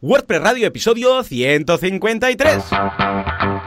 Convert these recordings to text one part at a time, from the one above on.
WordPress Radio, episodio 153.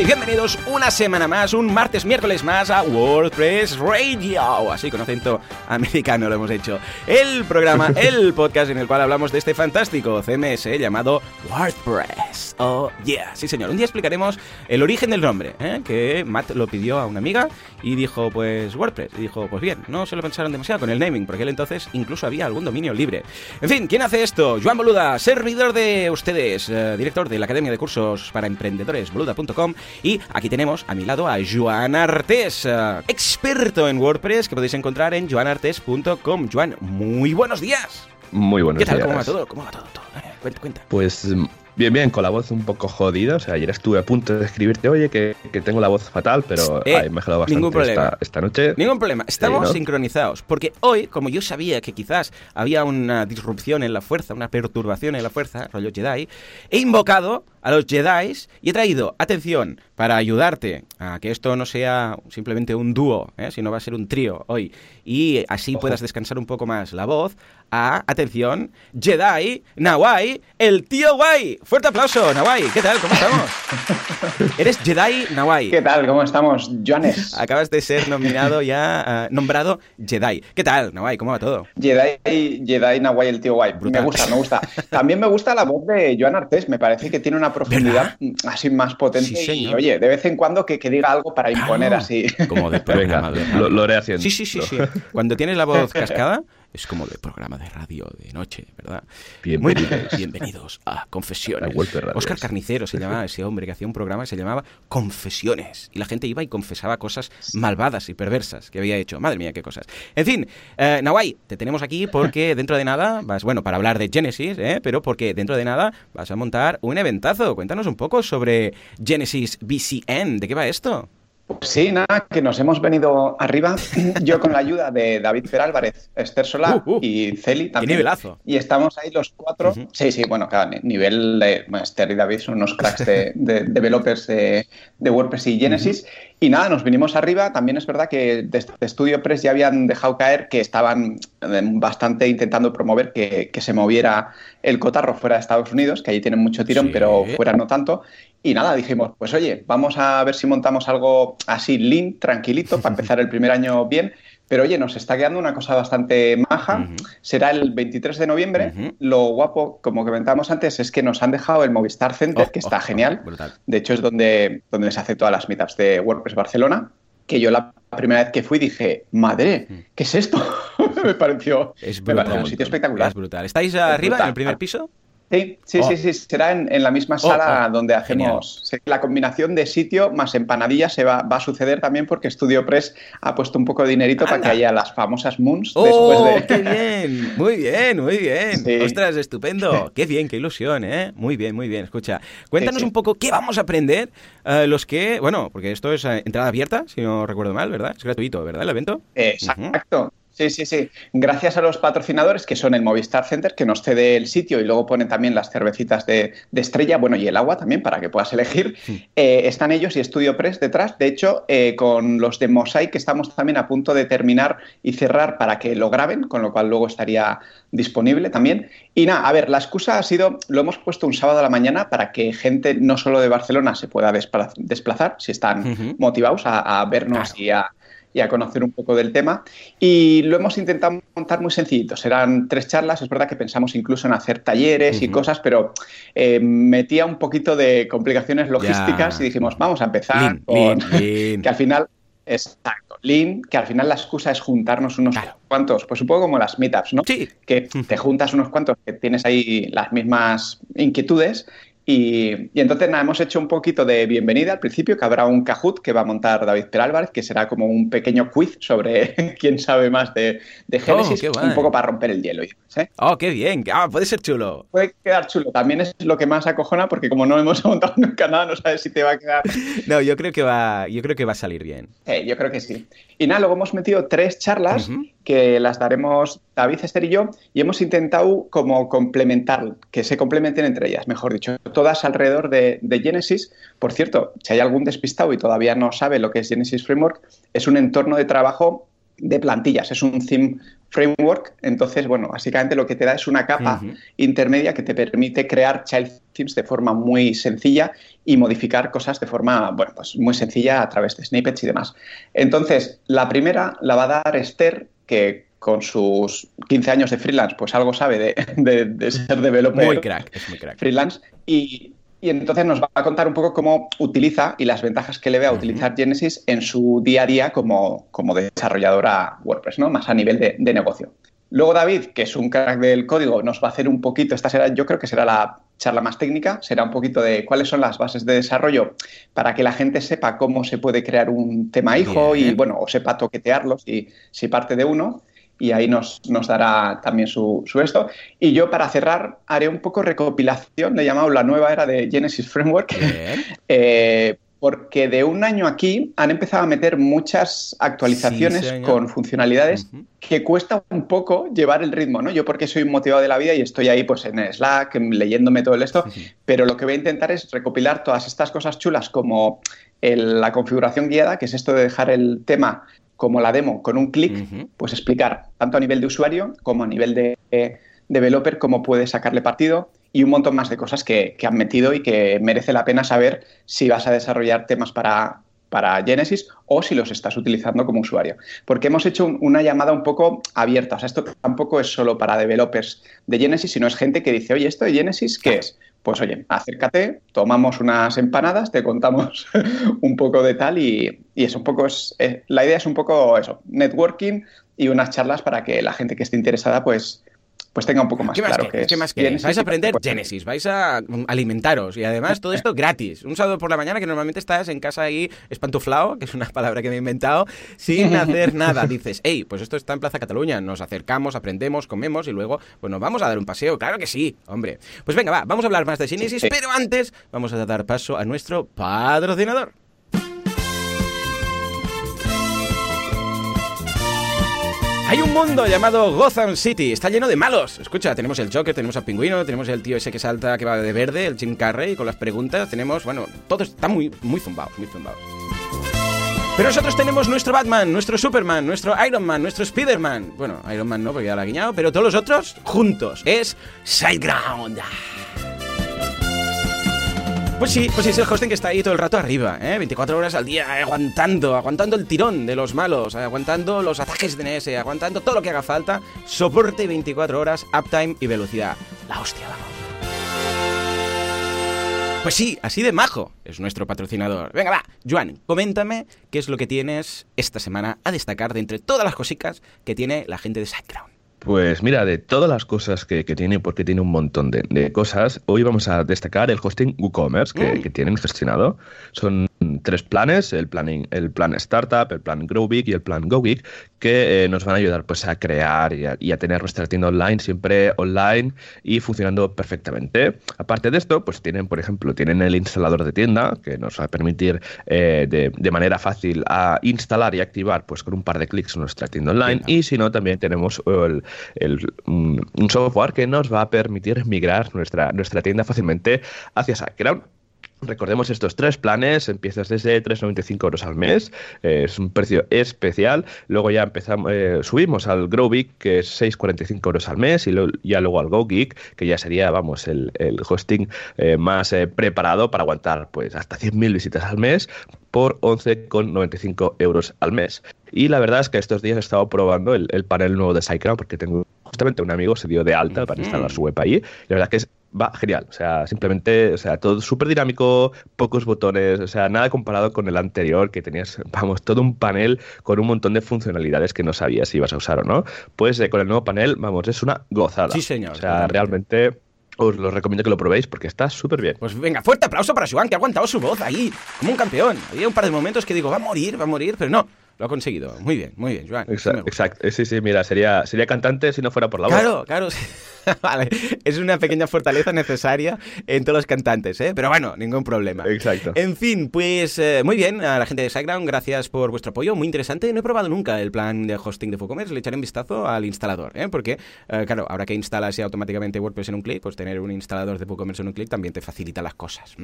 Y bienvenidos una semana más, un martes, miércoles más a WordPress Radio. Así con acento americano lo hemos hecho. El programa, el podcast en el cual hablamos de este fantástico CMS llamado WordPress. Oh yeah, sí señor. Un día explicaremos el origen del nombre, ¿eh? que Matt lo pidió a una amiga y dijo pues WordPress. Y dijo pues bien, no se lo pensaron demasiado con el naming, porque él entonces incluso había algún dominio libre. En fin, ¿quién hace esto? Joan Boluda, servidor de ustedes, eh, director de la Academia de Cursos para Emprendedores, boluda.com. Y aquí tenemos a mi lado a Joan Artés, eh, experto en WordPress, que podéis encontrar en joanartes.com. Joan, muy buenos días. Muy buenos ¿Qué tal? días. ¿Cómo va todo? ¿Cómo va todo? todo? Eh, cuenta, cuenta. Pues mm, bien, bien, con la voz un poco jodida. O sea, ayer estuve a punto de escribirte, oye, que, que tengo la voz fatal, pero Eh, he mejorado bastante ningún problema. Esta, esta noche. Ningún problema, estamos ¿no? sincronizados. Porque hoy, como yo sabía que quizás había una disrupción en la fuerza, una perturbación en la fuerza, rollo Jedi, he invocado a los Jedi y he traído, atención, para ayudarte a que esto no sea simplemente un dúo, ¿eh? sino va a ser un trío hoy, y así puedas descansar un poco más la voz, a, atención, Jedi, Nawai, el tío guay. Fuerte aplauso, Nawai. ¿Qué tal? ¿Cómo estamos? Eres Jedi Nawai. ¿Qué tal? ¿Cómo estamos, Joanes? Acabas de ser nominado ya, ah, nombrado Jedi. ¿Qué tal, Nawai? ¿Cómo va todo? Jedi, Jedi Nahuay, el tío guay. Brutal. Me gusta, me gusta. También me gusta la voz de Joan Artés. Me parece que tiene una profundidad así más potente. Sí, y, oye, de vez en cuando que, que diga algo para imponer Claro. así. Como de Venga, lo, lo haré haciendo. Sí, sí, sí, sí. Cuando tienes la voz cascada, es como de programa de radio de noche, ¿verdad? Muy bien, Bienvenidos. bienvenidos a Confesiones. Oscar Carnicero se llamaba ese hombre que hacía un programa que se llamaba Confesiones. Y la gente iba y confesaba cosas malvadas y perversas que había hecho. Madre mía, qué cosas. En fin, eh, Nawai, te tenemos aquí porque dentro de nada vas, bueno, para hablar de Genesis, ¿eh? pero porque dentro de nada vas a montar un eventazo. Cuéntanos un poco sobre Genesis BCN. ¿De qué va esto? Sí, nada, que nos hemos venido arriba. Yo con la ayuda de David Perálvarez, Esther Solá Uh, uh. y Celi ¡Qué también. nivelazo! Y estamos ahí los cuatro. Sí, sí, bueno, claro, ni- nivel de. Bueno, Esther y David son unos cracks de, de developers de, de WordPress y Genesis. Y nada, nos vinimos arriba. También es verdad que desde Studio Press ya habían dejado caer que estaban eh, bastante intentando promover que, que se moviera el cotarro fuera de Estados Unidos, que allí tienen mucho tirón, Sí. pero fuera no tanto. Y nada, dijimos, pues oye, vamos a ver si montamos algo así lean, tranquilito, para empezar el primer año bien. Pero oye, nos está quedando una cosa bastante maja. Será el 23 de noviembre. Lo guapo, como comentábamos antes, es que nos han dejado el Movistar Center, Oh, que oh, está oh, genial. brutal. De hecho, es donde, donde se hace todas las meetups de WordPress Barcelona. Que yo la primera vez que fui dije, madre, ¿qué es esto? me pareció. Es me pareció brutal. un sitio espectacular. Es brutal. ¿Estáis arriba, brutal. en el primer piso? Sí, sí, Oh. sí, sí, será en, en la misma sala oh, donde hacemos la combinación de sitio más empanadilla se va, va a suceder también porque Studio Press ha puesto un poco de dinerito para que haya las famosas moons ¡Oh, después de... qué bien! Muy bien, muy bien. Sí. Ostras, estupendo. Qué bien, qué ilusión, ¿eh? Muy bien, muy bien. Escucha, cuéntanos Sí, sí. un poco qué vamos a aprender eh, los que... Bueno, porque esto es eh, entrada abierta, si no recuerdo mal, ¿verdad? Es gratuito, ¿verdad, el evento? Exacto. Sí, sí, sí. Gracias a los patrocinadores que son el Movistar Center, que nos cede el sitio y luego ponen también las cervecitas de, de estrella, bueno, y el agua también para que puedas elegir. Eh, están ellos y Studio Press detrás. De hecho, eh, con los de Mosaic estamos también a punto de terminar y cerrar para que lo graben, con lo cual luego estaría disponible también. Y nada, a ver, la excusa ha sido, lo hemos puesto un sábado a la mañana para que gente no solo de Barcelona se pueda despla- desplazar, si están motivados a, a vernos Claro. y a y a conocer un poco del tema. Y lo hemos intentado montar muy sencillito. Serán tres charlas. Es verdad que pensamos incluso en hacer talleres y cosas, pero eh, metía un poquito de complicaciones logísticas Ya. y dijimos, vamos a empezar Lean, con... lean, lean. que al final... Exacto, Lean, que al final la excusa es juntarnos unos Claro. cuantos, pues un poco como las meetups, ¿no? Sí. Que te juntas unos cuantos que tienes ahí las mismas inquietudes Y, y entonces nada, hemos hecho un poquito de bienvenida al principio, que habrá un Kahoot que va a montar David Perálvarez, que será como un pequeño quiz sobre quién sabe más de, de Génesis, qué guay. un poco para romper el hielo. ¿eh? Oh, qué bien. Ah, puede ser chulo. Puede quedar chulo. También es lo que más acojona, porque como no hemos montado nunca nada, no sabes si te va a quedar. No, yo creo que va, yo creo que va a salir bien. Yo creo que sí. Y nada, luego hemos metido tres charlas que las daremos David, Esther y yo, y hemos intentado como complementar, que se complementen entre ellas, mejor dicho. Todas alrededor de, de, Genesis. Por cierto, si hay algún despistado y todavía no sabe lo que es Genesis Framework, es un entorno de trabajo de plantillas, es un theme framework. Entonces, bueno, básicamente lo que te da es una capa intermedia que te permite crear child themes de forma muy sencilla y modificar cosas de forma, bueno, pues muy sencilla a través de snippets y demás. Entonces, la primera la va a dar Esther, que con sus 15 años de freelance, pues algo sabe de, de, ser developer. Muy crack, es muy crack. Freelance. Y, y entonces nos va a contar un poco cómo utiliza y las ventajas que le ve a utilizar Genesis en su día a día como, como desarrolladora WordPress, ¿no? Más a nivel de, negocio. Luego David, que es un crack del código, nos va a hacer un poquito, esta será, yo creo que será la charla más técnica, será un poquito de cuáles son las bases de desarrollo para que la gente sepa cómo se puede crear un tema hijo y, bueno, o sepa toquetearlos y si parte de uno y ahí nos, nos dará también su, su, esto. Y yo para cerrar haré un poco recopilación, le he llamado la nueva era de Genesis Framework, eh, porque de un año aquí han empezado a meter muchas actualizaciones con funcionalidades que cuesta un poco llevar el ritmo, ¿no? Yo porque soy motivado de la vida y estoy ahí pues en Slack, leyéndome todo esto, pero lo que voy a intentar es recopilar todas estas cosas chulas como la configuración guiada, que es esto de dejar el tema como la demo con un clic, pues explicar tanto a nivel de usuario como a nivel de developer cómo puedes sacarle partido y un montón más de cosas que, han metido y que merece la pena saber si vas a desarrollar temas para, para Genesis o si los estás utilizando como usuario. Porque hemos hecho una llamada un poco abierta. O sea, esto tampoco es solo para developers de Genesis, sino es gente que dice, oye, ¿esto de Genesis qué es? Pues oye, acércate, tomamos unas empanadas, te contamos un poco de tal y, es un poco, es, eh, la idea es un poco eso, networking y unas charlas para que la gente que esté interesada pues pues tenga un poco más claro que, ¿Qué más Vais a aprender Genesis, vais a alimentaros y además todo esto gratis. Un sábado por la mañana que normalmente estás en casa ahí espantuflado, que es una palabra que me he inventado, sin hacer nada. Dices, hey, pues esto está en Plaza Cataluña, nos acercamos, aprendemos, comemos y luego pues nos vamos a dar un paseo. Claro que sí, hombre. Pues venga, va, vamos a hablar más de Genesis, pero antes vamos a dar paso a nuestro patrocinador. Hay un mundo llamado Gotham City, está lleno de malos. Escucha, tenemos el Joker, tenemos al pingüino, tenemos el tío ese que salta, que va de verde, el Jim Carrey, con las preguntas, tenemos, bueno, todo está muy, muy zumbado, muy zumbado. Pero nosotros tenemos nuestro Batman, nuestro Superman, nuestro Iron Man, nuestro Spider-Man. Bueno, Iron Man no, porque ya lo ha guiñado, pero todos los otros juntos. Es Sideground. Pues sí, pues sí, es el hosting que está ahí todo el rato arriba, ¿eh? 24 horas al día, aguantando, aguantando el tirón de los malos, aguantando los ataques de NS, aguantando todo lo que haga falta, soporte 24 horas, uptime y velocidad. La hostia, vamos. Pues sí, así de majo es nuestro patrocinador. Venga, va, Joan, coméntame qué es lo que tienes esta semana a destacar de entre todas las cositas que tiene la gente de SiteGround. Pues mira, de todas las cosas que, tiene, porque tiene un montón de, cosas, hoy vamos a destacar el hosting WooCommerce que, mm. que tienen gestionado. Son tres planes, el plan, el plan Startup, el plan Grow Big y el plan Go Big, que eh, nos van a ayudar pues, a crear y a, tener nuestra tienda online siempre online y funcionando perfectamente. Aparte de esto, pues tienen, por ejemplo, tienen el instalador de tienda, que nos va a permitir eh, de, manera fácil a instalar y activar pues, con un par de clics nuestra tienda online. Y si no, también tenemos el, un, software que nos va a permitir migrar nuestra, nuestra tienda fácilmente hacia SiteGround. Recordemos estos tres planes, empiezas desde 3,95 euros al mes, eh, es un precio especial, luego ya empezamos, eh, subimos al Grow que es 6,45 euros al mes, y ya luego al GoGeek, que ya sería, vamos, el, hosting eh, más preparado para aguantar pues hasta 100.000 visitas al mes por 11,95 euros al mes. Y la verdad es que estos días he estado probando el, panel nuevo de SiteGround porque tengo justamente un amigo se dio de alta para instalar su web ahí. La verdad que es va genial. O sea, simplemente, o sea, todo súper dinámico, pocos botones, o sea, nada comparado con el anterior que tenías, vamos, todo un panel con un montón de funcionalidades que no sabías si ibas a usar o no. Pues eh, con el nuevo panel, vamos, es una gozada. Sí, señor. O sea, realmente os lo recomiendo que lo probéis porque está súper bien. Pues venga, fuerte aplauso para Joan, que ha aguantado su voz ahí, como un campeón. Había un par de momentos que digo, va a morir, va a morir, pero no. Lo ha conseguido. Muy bien, muy bien, Joan. Exacto, exacto. Sí, sí, mira, sería, sería cantante si no fuera por la voz. Claro, claro. vale, es una pequeña fortaleza necesaria en todos los cantantes, ¿eh? Pero bueno, ningún problema. Exacto. En fin, pues eh, muy bien, a la gente de SiteGround, gracias por vuestro apoyo, muy interesante. No he probado nunca el plan de hosting de WooCommerce, le echaré un vistazo al instalador, ¿eh? Porque, eh, claro, ahora que instalas automáticamente WordPress en un clic, pues tener un instalador de WooCommerce en un clic también te facilita las cosas.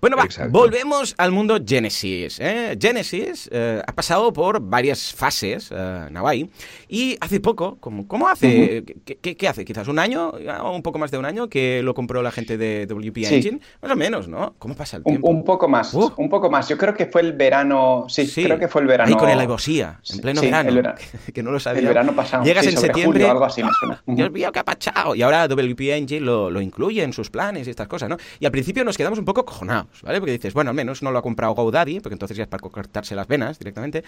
Bueno, va, Exacto. volvemos al mundo Genesis. ¿eh? Genesis eh, ha pasado por varias fases, eh, Nawai, y hace poco, ¿cómo, cómo hace? ¿Qué, qué, qué hace? Quizás un año un poco más de un año que lo compró la gente de WP Sí. Engine, más o menos, ¿no? ¿Cómo pasa el tiempo? un poco más, Uh. un poco más. Yo creo que fue el verano, sí, Sí. creo que fue el verano. Ahí con el en pleno verano, que no lo sabía. El verano pasado. Llegas en septiembre, julio, algo así me suena. Ujú. Dios mío, qué apachado. Y ahora WP Engine lo, lo incluye en sus planes y estas cosas, ¿no? Y al principio nos quedamos un poco cojonados, ¿vale? Porque dices, bueno, al menos no lo ha comprado GoDaddy, porque entonces ya es para cortarse las venas directamente.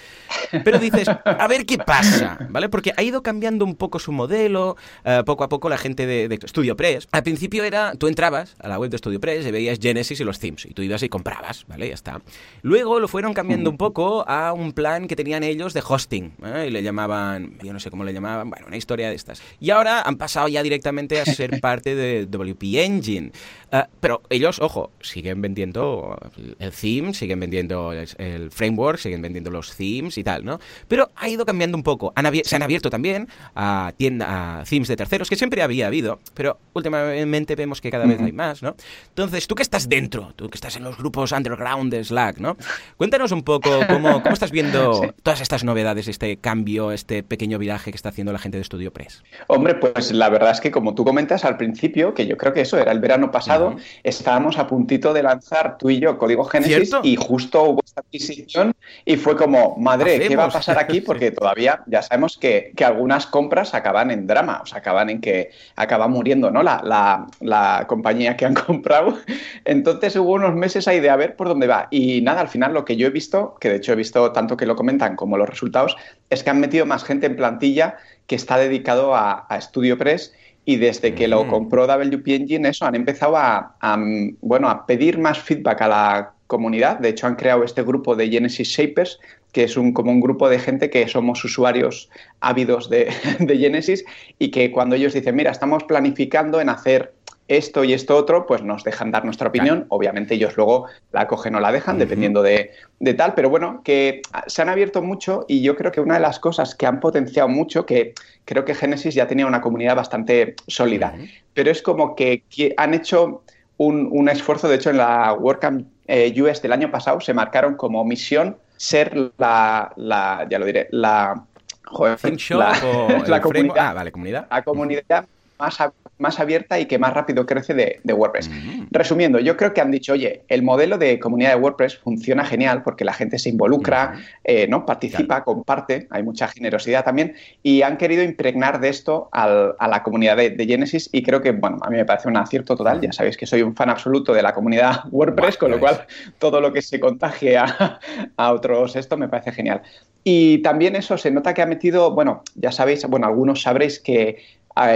Pero dices, a ver qué pasa, ¿vale? Porque ha ido cambiando un poco su modelo, eh, poco a poco la gente de, de StudioPress. Al principio era, tú entrabas a la web de StudioPress y veías Genesis y los themes, y tú ibas y comprabas, ¿vale? Ya está. Luego lo fueron cambiando un poco a un plan que tenían ellos de hosting, ¿eh? y le llamaban, yo no sé cómo le llamaban, bueno, una historia de estas. Y ahora han pasado ya directamente a ser parte de WP Engine. Eh, pero ellos, ojo, siguen vendiendo el theme, siguen vendiendo el, el framework, siguen vendiendo los themes y tal, ¿no? Pero ha ido cambiando un poco. Han se han abierto también a tiendas, a themes de terceros, que siempre había habido, pero últimamente vemos que cada vez hay más, ¿no? Entonces, tú que estás dentro, tú que estás en los grupos underground de Slack, ¿no? Cuéntanos un poco cómo, cómo estás viendo todas estas novedades, este cambio, este pequeño viraje que está haciendo la gente de StudioPress. Hombre, pues la verdad es que como tú comentas al principio, que yo creo que eso era el verano pasado, estábamos a puntito de lanzar tú y yo Código Génesis ¿Cierto? y justo hubo esta adquisición y fue como, madre, ¿qué va a pasar aquí? Porque todavía ya sabemos que, que algunas compras acaban en drama, o sea, acaban en que acaba muriendo, ¿no? La, la, la compañía que han comprado. Entonces hubo unos meses ahí de a ver por dónde va. Y nada, al final lo que yo he visto, que de hecho he visto tanto que lo comentan como los resultados, es que han metido más gente en plantilla que está dedicado a, a StudioPress y desde que lo compró WP Engine, eso, han empezado a, a, mm, bueno, a pedir más feedback a la comunidad. De hecho, han creado este grupo de Genesis Shapers, que es un, como un grupo de gente que somos usuarios ávidos de, de Genesis y que cuando ellos dicen, mira, estamos planificando en hacer esto y esto otro, pues nos dejan dar nuestra opinión. Obviamente ellos luego la cogen o la dejan, dependiendo de, de tal, pero bueno, que se han abierto mucho y yo creo que una de las cosas que han potenciado mucho, que creo que Genesis ya tenía una comunidad bastante sólida, pero es como que, que han hecho un, un esfuerzo, de hecho en la WordCamp eh, US del año pasado se marcaron como misión ser la, la ya lo diré, la, joder, la, la comunidad, Ah, vale, comunidad. la comunidad más, más abierta y que más rápido crece de, de WordPress. Resumiendo, yo creo que han dicho, oye, el modelo de comunidad de WordPress funciona genial porque la gente se involucra, eh, ¿no? participa, comparte, hay mucha generosidad también, y han querido impregnar de esto al- a la comunidad de, de Genesis y creo que, bueno, a mí me parece un acierto total, ya sabéis que soy un fan absoluto de la comunidad WordPress, con lo cual todo lo que se contagie a, a otros esto me parece genial. Y también eso se nota que ha metido, bueno, ya sabéis, bueno, algunos sabréis que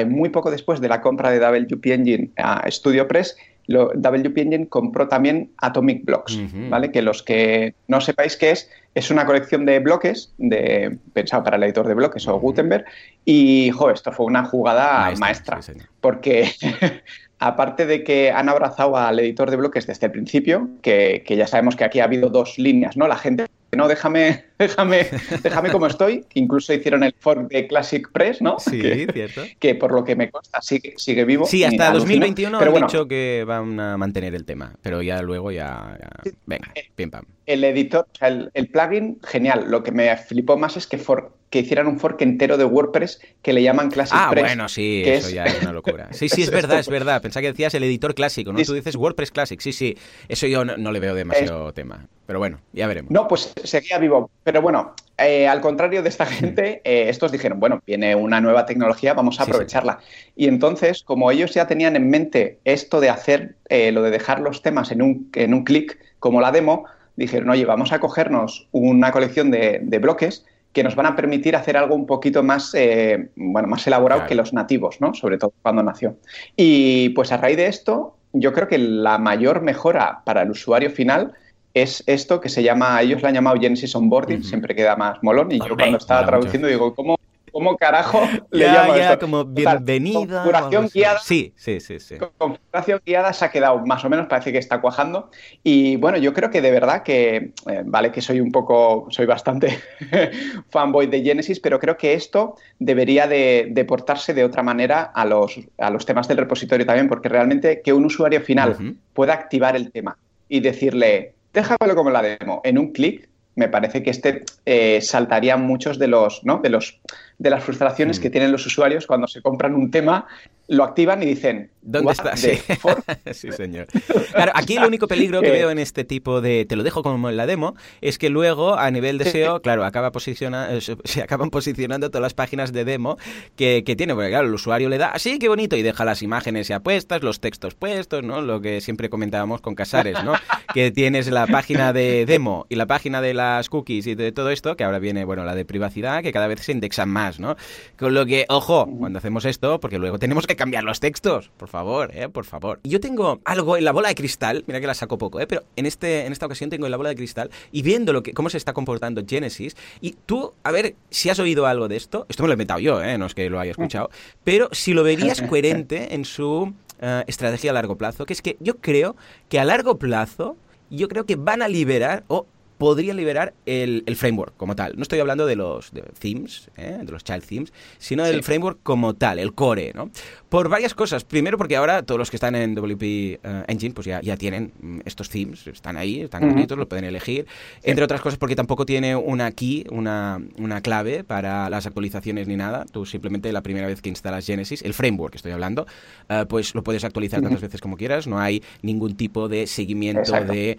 muy poco después de la compra de WP Engine a StudioPress, lo, WP Engine compró también Atomic Blocks. ¿vale? Que los que no sepáis qué es, es una colección de bloques de, pensado para el editor de bloques o. Gutenberg y, jo, esto fue una jugada maestra, sí, porque aparte de que han abrazado al editor de bloques desde el principio, que, que ya sabemos que aquí ha habido dos líneas, ¿no? La gente, no, déjame, déjame, déjame como estoy, que incluso hicieron el fork de Classic Press, ¿no? Sí, Que, cierto. que por lo que me consta sigue, sigue vivo. Sí, hasta alucino. 2021 Pero han bueno, dicho que van a mantener el tema, pero ya luego ya... ya- Venga, pim pam. El editor, o sea, el, el plugin, genial. Lo que me flipó más es que, for- que hicieran un fork entero de WordPress que le llaman Classic Ah, Press. bueno, sí, eso es- ya es una locura. Sí, sí, es verdad, es verdad. Pensaba que decías el editor clásico, ¿no? Tú dices WordPress Classic, sí, sí. Eso yo no, no le veo demasiado tema. Pero bueno, ya veremos. No, pues seguía vivo. Pero bueno, eh, al contrario de esta gente, eh, estos dijeron, bueno, viene una nueva tecnología, vamos a Sí, aprovecharla. Y entonces, como ellos ya tenían en mente esto de hacer eh, lo de dejar los temas en un, en un clic, como la demo, dijeron, oye, vamos a cogernos una colección de, de bloques que nos van a permitir hacer algo un poquito más, eh, bueno, más elaborado Claro. que los nativos, ¿no? Sobre todo cuando nació. Y pues a raíz de esto, yo creo que la mayor mejora para el usuario final es esto que se llama, ellos lo han llamado Genesis Onboarding, siempre queda más molón. Y yo cuando estaba traduciendo digo, ¿cómo ¿cómo carajo le ya, llamo ya, esto? como bienvenida. configuración o algo así. guiada. Sí, sí, sí, sí. Configuración guiada se ha quedado más o menos, parece que está cuajando. Y bueno, yo creo que de verdad que, eh, vale, que soy un poco, soy bastante fanboy de Genesis, pero creo que esto debería de, de portarse de otra manera a los, a los temas del repositorio también, porque realmente que un usuario final pueda activar el tema y decirle, déjamelo como la demo, en un clic, me parece que este eh, saltaría muchos de los, ¿no? de los de las frustraciones Mm. que tienen los usuarios cuando se compran un tema, lo activan y dicen, ¿Dónde "What está? Sí. fuck?". sí, señor. Claro, aquí el único peligro que Eh. veo en este tipo de te lo dejo como en la demo es que luego a nivel de. SEO, claro, acaba posiciona, eh, se se acaban posicionando todas las páginas de demo que, que tiene, porque claro, el usuario le da, así qué bonito, y deja las imágenes ya puestas, los textos puestos, ¿no? Lo que siempre comentábamos con Casares, ¿no? que tienes la página de demo y la página de las cookies y de todo esto, que ahora viene, bueno, la de privacidad, que cada vez se indexan más, ¿no? Con lo que, ojo, cuando hacemos esto, porque luego tenemos que cambiar los textos, por favor, ¿eh? Por favor. Yo tengo algo en la bola de cristal, mira que la saco poco, ¿eh? Pero en, este, en esta ocasión tengo en la bola de cristal y viendo lo que, cómo se está comportando Genesis, y tú, a ver si has oído algo de esto, esto me lo he inventado yo, ¿eh? No es que lo haya escuchado, pero si lo verías coherente en su eh, estrategia a largo plazo, que es que yo creo que a largo plazo, yo creo que van a liberar, o podrían liberar el, el framework como tal. No estoy hablando de los de themes, ¿eh? de los child themes, sino del framework como tal, el core, ¿no? Por varias cosas. Primero porque ahora todos los que están en WP eh, Engine pues ya, ya tienen mm, estos themes, están ahí, están Ujú. bonitos, lo pueden elegir. Entre otras cosas porque tampoco tiene una key, una, una clave para las actualizaciones ni nada. Tú simplemente la primera vez que instalas Genesis, el framework que estoy hablando, eh, pues lo puedes actualizar tantas veces como quieras. No hay ningún tipo de seguimiento Exacto. de,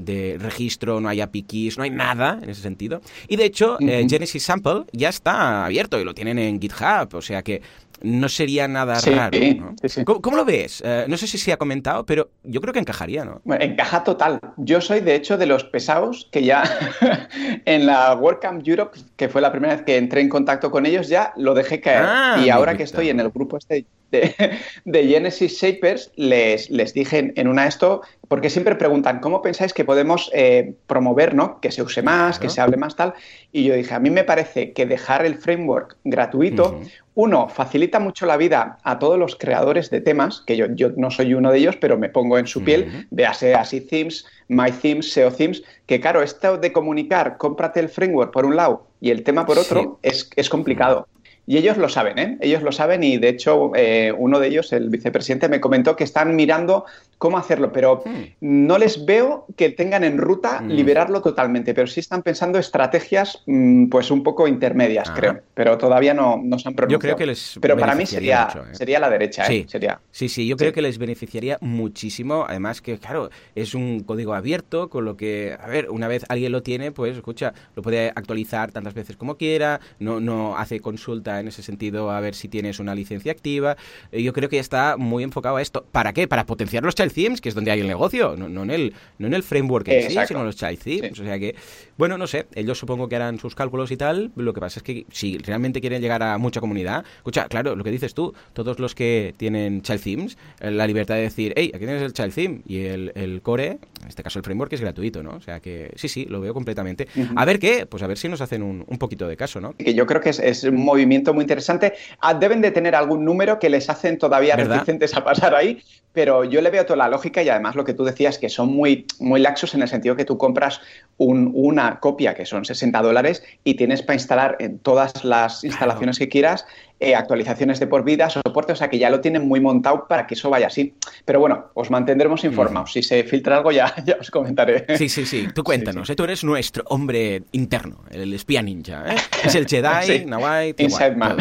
de registro, no hay API keys, no hay nada en ese sentido. Y de hecho, eh. Genesis Sample ya está abierto y lo tienen en GitHub, o sea que no sería nada Sí, raro. ¿no? sí, sí. ¿Cómo, cómo lo ves? Eh, no sé si se ha comentado, pero yo creo que encajaría, ¿no? Bueno, encaja total. Yo soy, de hecho, de los pesados que ya en la WordCamp Europe, que fue la primera vez que entré en contacto con ellos, ya lo dejé caer. Ah, y ahora que estoy en el grupo este de, de Genesis Shapers, les, les dije en, en una esto, porque siempre preguntan, ¿cómo pensáis que podemos eh, promover, ¿no? que se use más, que se hable más tal? Y yo dije, a mí me parece que dejar el framework gratuito, uno, facilita mucho la vida a todos los creadores de temas, que yo, yo no soy uno de ellos, pero me pongo en su piel, véase así Themes, My Themes, SEO Themes, que claro, esto de comunicar, cómprate el framework por un lado y el tema por otro, es, es complicado. Y ellos lo saben, ¿eh? Ellos lo saben y de hecho eh, uno de ellos, el vicepresidente, me comentó que están mirando cómo hacerlo, pero no les veo que tengan en ruta Mm. liberarlo totalmente, pero sí están pensando estrategias mm, pues un poco intermedias, Ah. creo, pero todavía no, no se han pronunciado. Yo creo que les Pero para mí sería, mucho, ¿eh? sería la derecha, ¿eh? Sí. Sería. Sí, sí, yo creo que les beneficiaría muchísimo. Además que, claro, es un código abierto, con lo que, a ver, una vez alguien lo tiene, pues, escucha, lo puede actualizar tantas veces como quiera, no, no hace consulta en ese sentido a ver si tienes una licencia activa. Eh, Yo creo que está muy enfocado a esto. ¿Para qué? Para potenciar los child themes, que es donde hay el negocio, no, no en, el, no en el framework en sí, sino en los child themes. Sí. O sea que, bueno, no sé, ellos supongo que harán sus cálculos y tal. Lo que pasa es que si realmente quieren llegar a mucha comunidad, escucha, claro, lo que dices tú, todos los que tienen child themes, eh, la libertad de decir, hey, aquí tienes el child theme y el, el core, en este caso el framework es gratuito, ¿no? O sea que sí, sí, lo veo completamente. A ver qué, pues a ver si nos hacen un, un poquito de caso, ¿no? que yo creo que es, es un movimiento muy interesante. Ah, deben de tener algún número que les hacen todavía ¿Verdad? reticentes a pasar ahí, pero yo le veo toda la lógica y además lo que tú decías, que son muy, muy laxos en el sentido que tú compras un- una copia que son 60 dólares y tienes para instalar en todas las instalaciones que quieras eh, actualizaciones de por vida, soporte, o sea que ya lo tienen muy montado para que eso vaya así. Pero bueno, os mantendremos informados. Si se filtra algo ya, ya os comentaré. Sí, sí, sí, tú cuéntanos, ¿eh? tú eres nuestro hombre interno, el espía ninja, ¿eh? Es el Jedi, Sí. Nawai, Inside Man.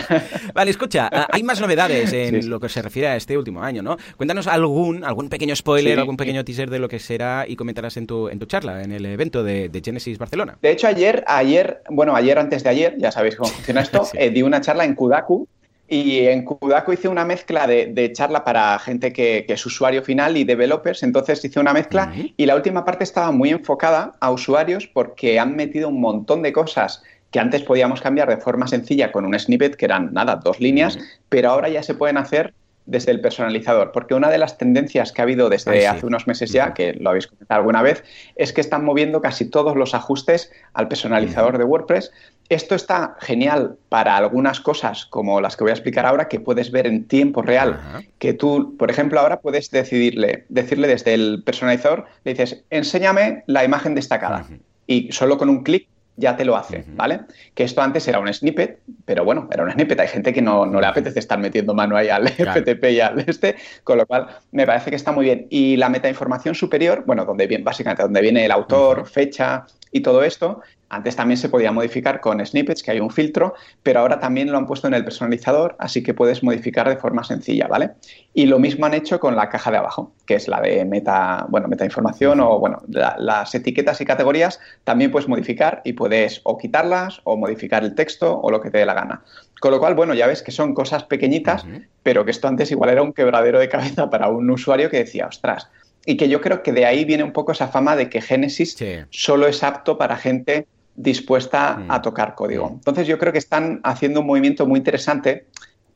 Vale, escucha, ah, hay más novedades en lo que se refiere a este último año, ¿no? Cuéntanos algún, algún pequeño spoiler, algún pequeño teaser de lo que será y comentarás en tu, en tu charla, en el evento de, de Genesis Barcelona. De hecho, ayer, ayer, bueno, ayer antes de ayer, ya sabéis cómo funciona esto, eh, di una charla en Kudaku y en Kudaku hice una mezcla de, de charla para gente que, que es usuario final y developers. Entonces hice una mezcla y la última parte estaba muy enfocada a usuarios porque han metido un montón de cosas que antes podíamos cambiar de forma sencilla con un snippet que eran nada, dos líneas, pero ahora ya se pueden hacer desde el personalizador, porque una de las tendencias que ha habido desde hace unos meses ya, que lo habéis comentado alguna vez, es que están moviendo casi todos los ajustes al personalizador de WordPress. Esto está genial para algunas cosas como las que voy a explicar ahora, que puedes ver en tiempo real, que tú, por ejemplo, ahora puedes decidirle, decirle desde el personalizador, le dices, enséñame la imagen destacada. Y solo con un clic ya te lo hace, ¿vale? Que esto antes era un snippet, pero bueno, era un snippet. Hay gente que no, le apetece estar metiendo mano ahí al FTP y al este, con lo cual me parece que está muy bien. Y la metainformación superior, bueno, donde viene, básicamente donde viene el autor, fecha y todo esto, antes también se podía modificar con snippets, que hay un filtro, pero ahora también lo han puesto en el personalizador, así que puedes modificar de forma sencilla, ¿vale? Y lo mismo han hecho con la caja de abajo, que es la de meta, bueno, meta información o, bueno, las etiquetas y categorías también puedes modificar y puedes o quitarlas o modificar el texto o lo que te dé la gana. Con lo cual, bueno, ya ves que son cosas pequeñitas, pero que esto antes igual era un quebradero de cabeza para un usuario que decía, ostras, y que yo creo que de ahí viene un poco esa fama de que Genesis solo es apto para gente dispuesta mm. a tocar código. Mm. Entonces yo creo que están haciendo un movimiento muy interesante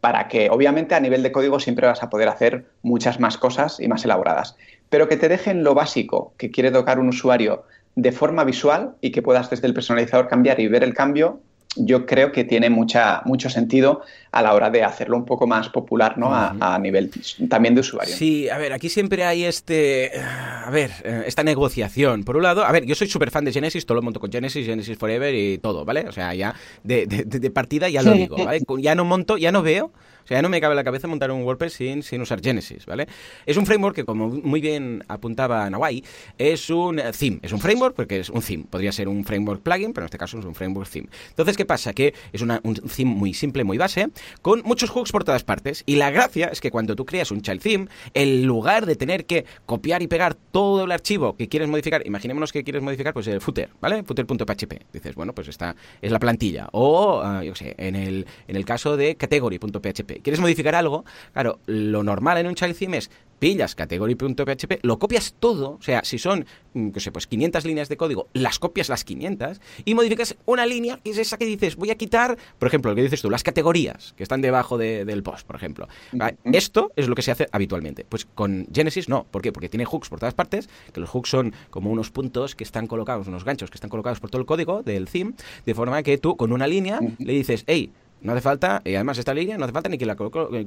para que obviamente a nivel de código siempre vas a poder hacer muchas más cosas y más elaboradas, pero que te dejen lo básico que quiere tocar un usuario de forma visual y que puedas desde el personalizador cambiar y ver el cambio yo creo que tiene mucha, mucho sentido a la hora de hacerlo un poco más popular, ¿no? a, nivel también de usuario. Sí, a ver, aquí siempre hay este, a ver, eh, esta negociación. Por un lado, a ver, yo soy súper fan de Genesis, todo lo monto con Genesis, Genesis Forever y todo, ¿vale? O sea, ya de, de partida ya lo digo, ¿vale? Ya no monto, ya no veo o sea, no me cabe la cabeza montar un WordPress sin, sin usar Genesis, ¿vale? Es un framework que, como muy bien apuntaba Nawai, es un theme. Es un framework porque es un theme. Podría ser un framework plugin, pero en este caso es un framework theme. Entonces, ¿qué pasa? Que es un theme muy simple, muy base, con muchos hooks por todas partes. Y la gracia es que cuando tú creas un child theme, en lugar de tener que copiar y pegar todo el archivo que quieres modificar, imaginémonos que quieres modificar pues el footer, ¿vale? Footer.php. Dices, bueno, pues esta es la plantilla. O, ah, yo sé, en el, en el caso de category.php quieres modificar algo, claro, lo normal en un child theme es pillas category.php, lo copias todo, o sea, si son, mm, qué sé, pues 500 líneas de código, las copias las 500 y modificas una línea que es esa que dices, voy a quitar, por ejemplo, lo que dices tú, las categorías que están debajo del post, por ejemplo. Esto es lo que se hace habitualmente. Pues con Genesis no, ¿por qué? Porque tiene hooks por todas partes, que los hooks son como unos puntos que están colocados, unos ganchos que están colocados por todo el código del theme, de forma que tú con una línea le dices, hey, no hace falta, y además esta línea no hace falta ni que la,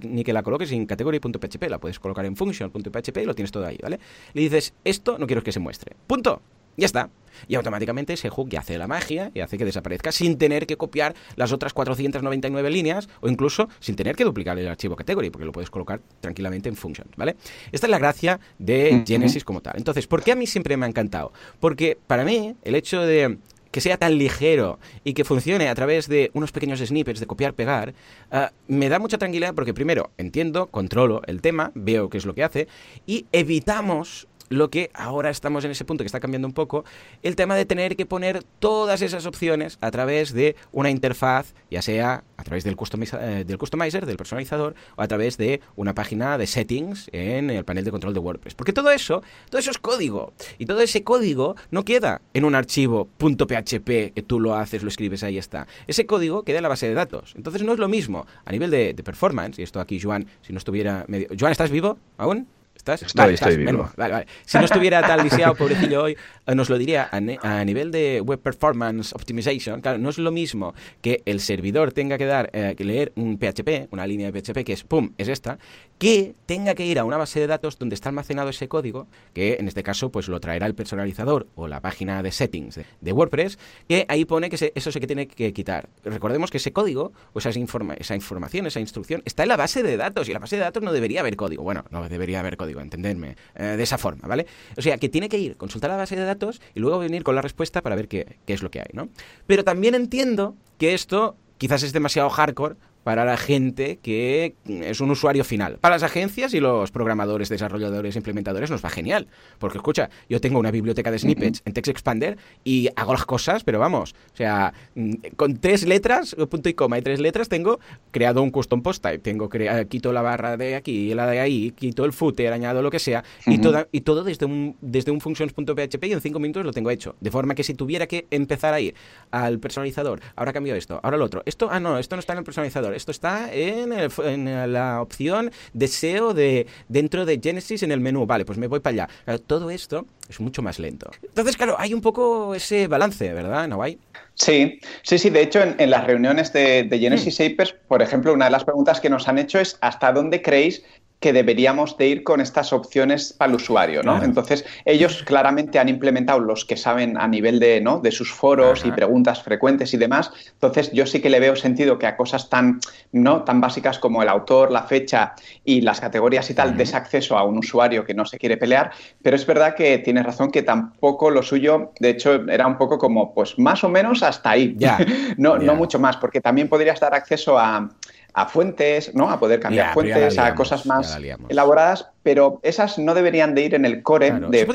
ni que la coloques en category.php, la puedes colocar en function.php y lo tienes todo ahí, ¿vale? Le dices, esto no quiero que se muestre. Punto. Ya está. Y automáticamente ese hook ya hace la magia y hace que desaparezca sin tener que copiar las otras 499 líneas o incluso sin tener que duplicar el archivo category, porque lo puedes colocar tranquilamente en function, ¿vale? Esta es la gracia de Genesis como tal. Entonces, ¿por qué a mí siempre me ha encantado? Porque para mí el hecho de que sea tan ligero y que funcione a través de unos pequeños snippets de copiar-pegar, ah, me da mucha tranquilidad porque primero entiendo, controlo el tema, veo qué es lo que hace y evitamos lo que ahora estamos en ese punto que está cambiando un poco, el tema de tener que poner todas esas opciones a través de una interfaz, ya sea a través del, eh, del customizer, del personalizador, o a través de una página de settings en el panel de control de WordPress. Porque todo eso, todo eso es código. Y todo ese código no queda en un archivo .php que tú lo haces, lo escribes, ahí está. Ese código queda en la base de datos. Entonces no es lo mismo a nivel de, de performance, y esto aquí Joan, si no estuviera medio... Joan, ¿estás vivo aún? ¿Estás? Estoy, estoy vivo. Vale, vale. Si no estuviera tal lisiado, pobrecillo hoy, eh, nos lo diría a, nivel de Web Performance Optimization. Claro, no es lo mismo que el servidor tenga que dar, eh, que leer un PHP, una línea de PHP que es, pum, es esta, que tenga que ir a una base de datos donde está almacenado ese código, que en este caso pues lo traerá el personalizador o la página de settings de, WordPress, que ahí pone que eso se que tiene que quitar. Recordemos que ese código o esa, esa información, esa instrucción, está en la base de datos y la base de datos no debería haber código. Bueno, no debería haber código entenderme, eh, de esa forma, ¿vale? O sea, que tiene que ir, consultar la base de datos y luego venir con la respuesta para ver qué, qué es lo que hay, ¿no? Pero también entiendo que esto quizás es demasiado hardcore para la gente que es un usuario final. Para las agencias y los programadores, desarrolladores, implementadores nos va genial. Porque escucha, yo tengo una biblioteca de snippets en TextExpander y hago las cosas, pero vamos, o sea, mm, con tres letras, punto y coma y tres letras, tengo creado un custom post type. Tengo crea quito la barra de aquí y la de ahí, quito el footer, añado lo que sea, y, toda, y todo desde un, desde un functions.php y en cinco minutos lo tengo hecho. De forma que si tuviera que empezar a ir al personalizador, ahora cambio esto, ahora lo otro, esto, ah no, esto no está en el personalizador Esto está en, en, la opción deseo de dentro de Genesis en el menú. Vale, pues me voy para allá. todo esto es mucho más lento. Entonces, claro, hay un poco ese balance, ¿verdad, Nawai? Sí, sí, sí. De hecho, en, las reuniones de, Genesis mm. Apers, por ejemplo, una de las preguntas que nos han hecho es ¿hasta dónde creéis que deberíamos de ir con estas opciones para el usuario, ¿no? Entonces, ellos claramente han implementado los que saben a nivel de, ¿no? de sus foros y preguntas frecuentes y demás. Entonces, yo sí que le veo sentido que a cosas tan, ¿no? tan básicas como el autor, la fecha y las categorías y tal, des acceso a un usuario que no se quiere pelear, pero es verdad que tienes razón que tampoco lo suyo, de hecho, era un poco como, pues más o menos hasta ahí, no, no mucho más, porque también podrías dar acceso a a fuentes, ¿no? A poder cambiar fuentes, a cosas más elaboradas, pero esas no deberían de ir en el core de,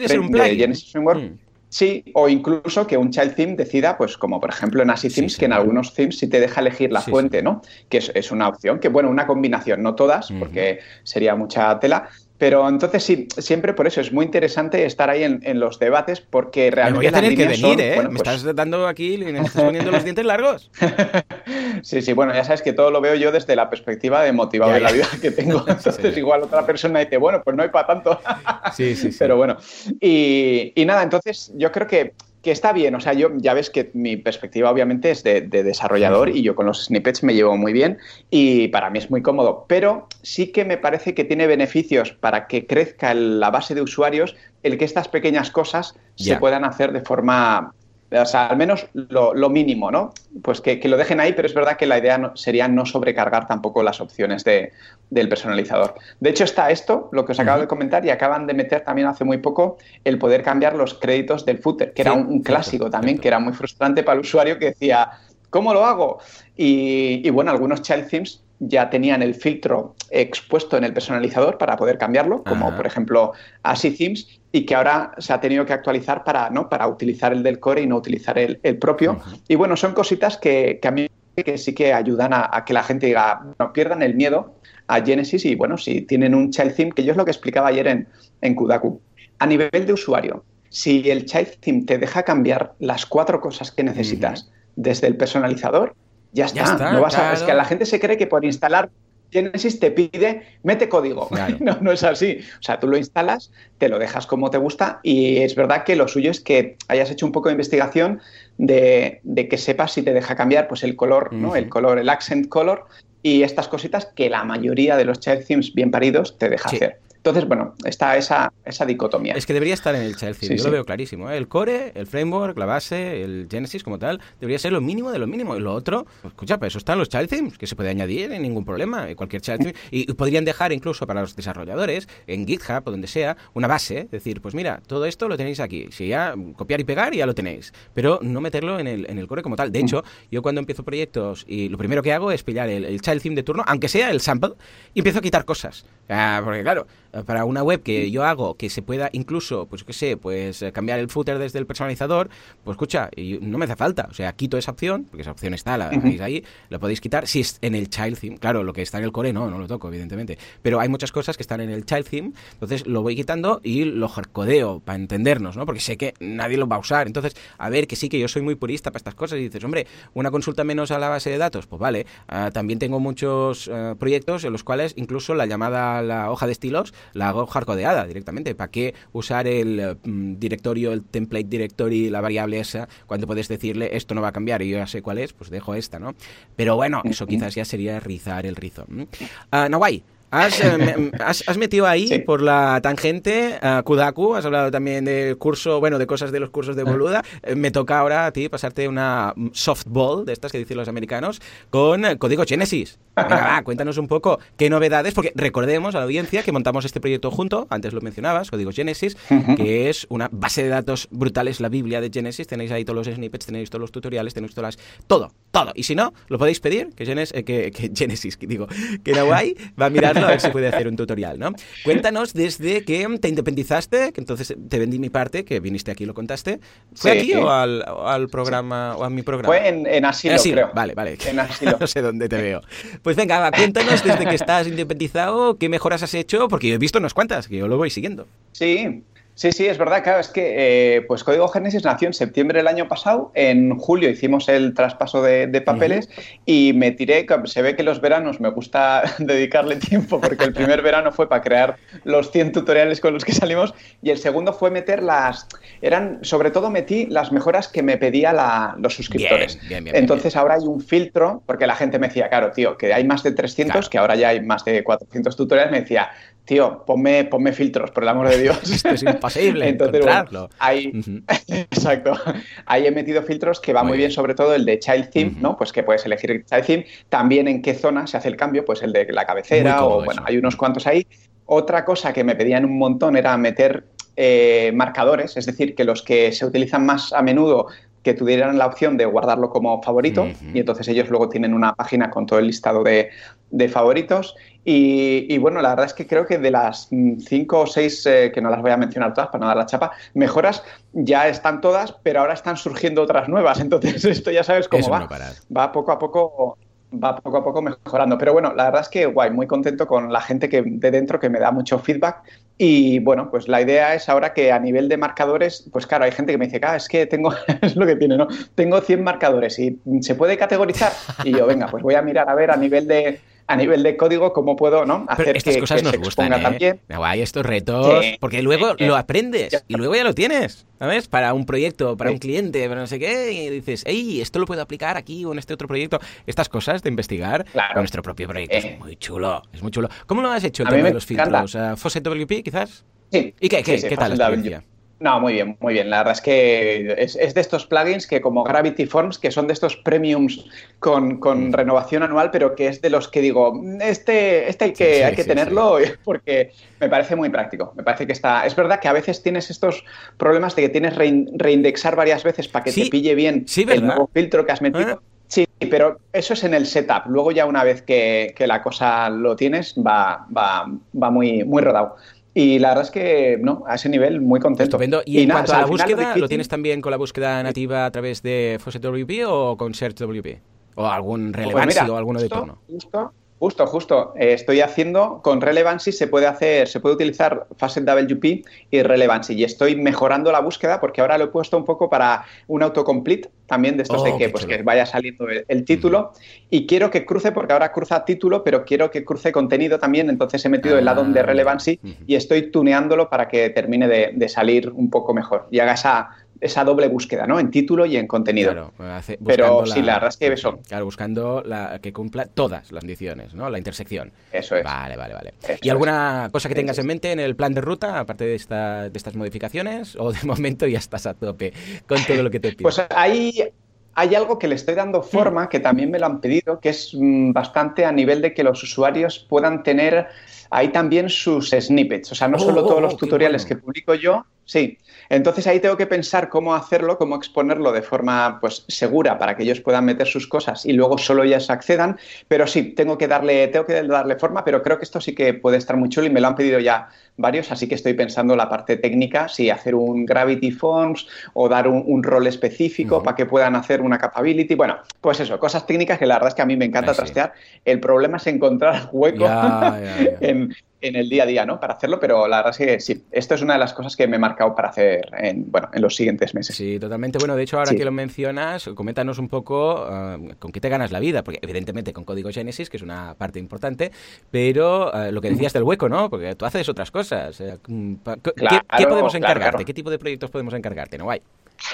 Genesis Framework. Mm. Sí, o incluso que un child theme decida, pues como por ejemplo en ASI Themes, que en algunos themes sí te deja elegir la fuente, ¿no? Que es, una opción, que bueno, una combinación, no todas, porque sería mucha tela, pero entonces sí, siempre por eso es muy interesante estar ahí en, los debates porque realmente. Me voy a tener que venir, ¿eh? me pues estás dando aquí, me estás poniendo los dientes largos. sí, sí, bueno, ya sabes que todo lo veo yo desde la perspectiva de motivado de la vida que tengo. Entonces, igual otra persona dice, bueno, pues no hay para tanto. sí, sí, sí. Pero bueno. Y, y nada, entonces yo creo que que está bien, o sea, yo ya ves que mi perspectiva obviamente es de, desarrollador y yo con los snippets me llevo muy bien y para mí es muy cómodo, pero sí que me parece que tiene beneficios para que crezca la base de usuarios el que estas pequeñas cosas se puedan hacer de forma o sea, al menos lo, mínimo, ¿no? Pues que, lo dejen ahí, pero es verdad que la idea sería no sobrecargar tampoco las opciones de, del personalizador. De hecho, está esto, lo que os acabo de comentar, y acaban de meter también hace muy poco el poder cambiar los créditos del footer, que era un, clásico también, que era muy frustrante para el usuario que decía, ¿cómo lo hago? Y, y bueno, algunos child themes ya tenían el filtro expuesto en el personalizador para poder cambiarlo, como por ejemplo Así Themes, y que ahora se ha tenido que actualizar para, ¿no? para utilizar el del core y no utilizar el, propio. Y bueno, son cositas que, a mí que sí que ayudan a, que la gente diga, no pierdan el miedo a Genesis y bueno, si tienen un child theme, que yo es lo que explicaba ayer en, en Kudaku, a nivel de usuario, si el child theme te deja cambiar las cuatro cosas que necesitas desde el personalizador, ya está. no vas a, es que la gente se cree que por instalar Genesis te pide, mete código. No, no es así. O sea, tú lo instalas, te lo dejas como te gusta y es verdad que lo suyo es que hayas hecho un poco de investigación de, que sepas si te deja cambiar pues el color, ¿no? El color, el accent color y estas cositas que la mayoría de los child themes bien paridos te deja hacer. Entonces, bueno, está esa, esa dicotomía. Es que debería estar en el child theme, yo lo veo clarísimo. ¿eh? El core, el framework, la base, el Genesis como tal, debería ser lo mínimo de lo mínimo. Y lo otro, pues, escucha, para eso están los child themes, que se puede añadir en ningún problema. Cualquier child theme. Y podrían dejar incluso para los desarrolladores, en GitHub o donde sea, una base. Decir, pues mira, todo esto lo tenéis aquí. Si ya copiar y pegar, ya lo tenéis. Pero no meterlo en el, en el core como tal. De hecho, yo cuando empiezo proyectos, y lo primero que hago es pillar el, el child theme de turno, aunque sea el sample, y empiezo a quitar cosas. Ah, porque claro, para una web que yo hago que se pueda incluso, pues qué sé, pues eh, cambiar el footer desde el personalizador, pues escucha, no me hace falta. O sea, quito esa opción, porque esa opción está, la tenéis ahí, la podéis quitar. Si es en el child theme, claro, lo que está en el core no, no lo toco, evidentemente. Pero hay muchas cosas que están en el child theme, entonces lo voy quitando y lo hardcodeo para entendernos, ¿no? Porque sé que nadie lo va a usar. Entonces, a ver, que sí que yo soy muy purista para estas cosas y dices, hombre, una consulta menos a la base de datos, pues vale. Ah, también tengo muchos eh, proyectos en los cuales incluso la llamada, la hoja de estilos, la hago hardcodeada directamente. ¿Para qué usar el mm, directorio, el template directory, la variable esa, cuando puedes decirle esto no va a cambiar y yo ya sé cuál es, pues dejo esta, ¿no? Pero bueno, eso quizás ya sería rizar el rizo. Uh, Nawai, eh, has, metido ahí por la tangente a Kudaku, has hablado también del curso, bueno, de cosas de los cursos de ah. Boluda. Eh, me toca ahora a ti pasarte una softball de estas que dicen los americanos con código Genesis. Venga, va, cuéntanos un poco qué novedades, porque recordemos a la audiencia que montamos este proyecto junto, antes lo mencionabas, código Genesis, que es una base de datos brutal, es la Biblia de Genesis. Tenéis ahí todos los snippets, tenéis todos los tutoriales, tenéis todas las. todo, todo. Y si no, lo podéis pedir, que, Genesis, eh, que, que Genesis, que digo, que Nawai va a mirarlo a ver si puede hacer un tutorial, ¿no? Cuéntanos desde que te independizaste, que entonces te vendí mi parte, que viniste aquí y lo contaste. ¿Fue aquí o al, programa, o a mi programa? Fue en, asilo, creo. Vale, vale. En asilo. no sé dónde te veo. Pues venga, cuéntanos desde que estás independizado, qué mejoras has hecho, porque yo he visto unas cuantas, que yo lo voy siguiendo. Sí, Sí, sí, es verdad, claro, es que eh, pues Código Génesis nació en septiembre del año pasado, en julio hicimos el traspaso de, papeles y me tiré, se ve que los veranos me gusta dedicarle tiempo porque el primer verano fue para crear los 100 tutoriales con los que salimos y el segundo fue meter las, eran, sobre todo metí las mejoras que me pedía los suscriptores. Entonces ahora hay un filtro, porque la gente me decía, claro, tío, que hay más de 300, que ahora ya hay más de 400 tutoriales, me decía, tío, ponme, ponme filtros, por el amor de Dios. Esto es imposible Entonces, ahí, exacto. Ahí he metido filtros que va muy, bien. sobre todo el de Child Theme, ¿no? Pues que puedes elegir Child Theme. También en qué zona se hace el cambio, pues el de la cabecera o, bueno, hay unos cuantos ahí. Otra cosa que me pedían un montón era meter eh, marcadores, es decir, que los que se utilizan más a menudo que tuvieran la opción de guardarlo como favorito y entonces ellos luego tienen una página con todo el listado de, de favoritos y, bueno, la verdad es que creo que de las cinco o seis, eh, que no las voy a mencionar todas para no dar la chapa, mejoras ya están todas, pero ahora están surgiendo otras nuevas. Entonces, esto ya sabes cómo va. va poco a poco va poco a poco mejorando. Pero bueno, la verdad es que guay, muy contento con la gente que de dentro que me da mucho feedback. Y bueno, pues la idea es ahora que a nivel de marcadores, pues claro, hay gente que me dice, ah, es que tengo, es lo que tiene, ¿no? Tengo 100 marcadores y se puede categorizar. Y yo, venga, pues voy a mirar a ver a nivel de, a nivel de código cómo puedo ¿no? hacer estas que, cosas nos gustan, ¿eh? también. Guay, estos retos, porque luego lo aprendes y luego ya lo tienes, ¿sabes? Para un proyecto, para un cliente, para no sé qué, y dices, hey, esto lo puedo aplicar aquí o en este otro proyecto. Estas cosas de investigar con nuestro propio proyecto es eh. muy chulo, es muy chulo. ¿Cómo lo has hecho el tema de los filtros? ¿Fawcett WP quizás? Sí. ¿Y qué, qué, ¿qué tal la experiencia? No, muy bien, muy bien. La verdad es que es, de estos plugins que como Gravity Forms, que son de estos premiums con, con, mm. renovación anual, pero que es de los que digo, este, este hay que, hay que tenerlo porque me parece muy práctico. Me parece que está... Es verdad que a veces tienes estos problemas de que tienes que reindexar varias veces para que te pille bien el nuevo filtro que has metido. Ah. Sí, pero eso es en el setup. Luego ya una vez que, que la cosa lo tienes, va, va, va muy, muy rodado. Y la verdad es que, no, a ese nivel muy contento. Estupendo. Y, en cuanto a la búsqueda, ¿lo tienes también con la búsqueda nativa a través de Fawcett WP o con Search WP? ¿O algún pues relevancia o alguno de turno? Justo, justo. Eh, estoy haciendo con Relevancy se puede hacer, se puede utilizar Facet WP y Relevancy. Y estoy mejorando la búsqueda porque ahora lo he puesto un poco para un autocomplete también de estos de oh, que, pues, que vaya saliendo el, título. Y quiero que cruce porque ahora cruza título pero quiero que cruce contenido también. Entonces he metido el addon de ah, Relevancy y estoy tuneándolo para que termine de, de salir un poco mejor y haga esa esa doble búsqueda, ¿no? En título y en contenido. Claro, pues Pero sí, la verdad es que eso. Claro, buscando la que cumpla todas las condiciones, ¿no? La intersección. Eso es. Vale, vale, vale. ¿Y alguna cosa que tengas en mente en el plan de ruta, aparte de, esta, de estas modificaciones? ¿O de momento ya estás a tope con todo lo que te pido? Pues hay, hay algo que le estoy dando forma, que también me lo han pedido, que es mm, bastante a nivel de que los usuarios puedan tener ahí también sus snippets. O sea, no solo oh, todos los oh, tutoriales que publico yo, sí, entonces ahí tengo que pensar cómo hacerlo, cómo exponerlo de forma pues, segura para que ellos puedan meter sus cosas y luego solo ellas accedan. Pero sí, tengo que darle, tengo que darle forma, pero creo que esto sí que puede estar muy chulo y me lo han pedido ya varios, así que estoy pensando la parte técnica, si hacer un Gravity Forms o dar un, rol específico para que puedan hacer una capability. Bueno, pues eso, cosas técnicas que la verdad es que a mí me encanta trastear. El problema es encontrar hueco en, en el día a día, ¿no? Para hacerlo, pero la verdad es que sí, esto es una de las cosas que me he marcado para hacer en, bueno, en los siguientes meses. Sí, totalmente. Bueno, de hecho, ahora que lo mencionas, coméntanos un poco uh, con qué te ganas la vida, porque evidentemente con código Genesis, que es una parte importante, pero uh, lo que decías del hueco, ¿no? Porque tú haces otras cosas. Eh, ¿Qué, podemos encargarte? ¿Qué tipo de proyectos podemos encargarte? No, guay.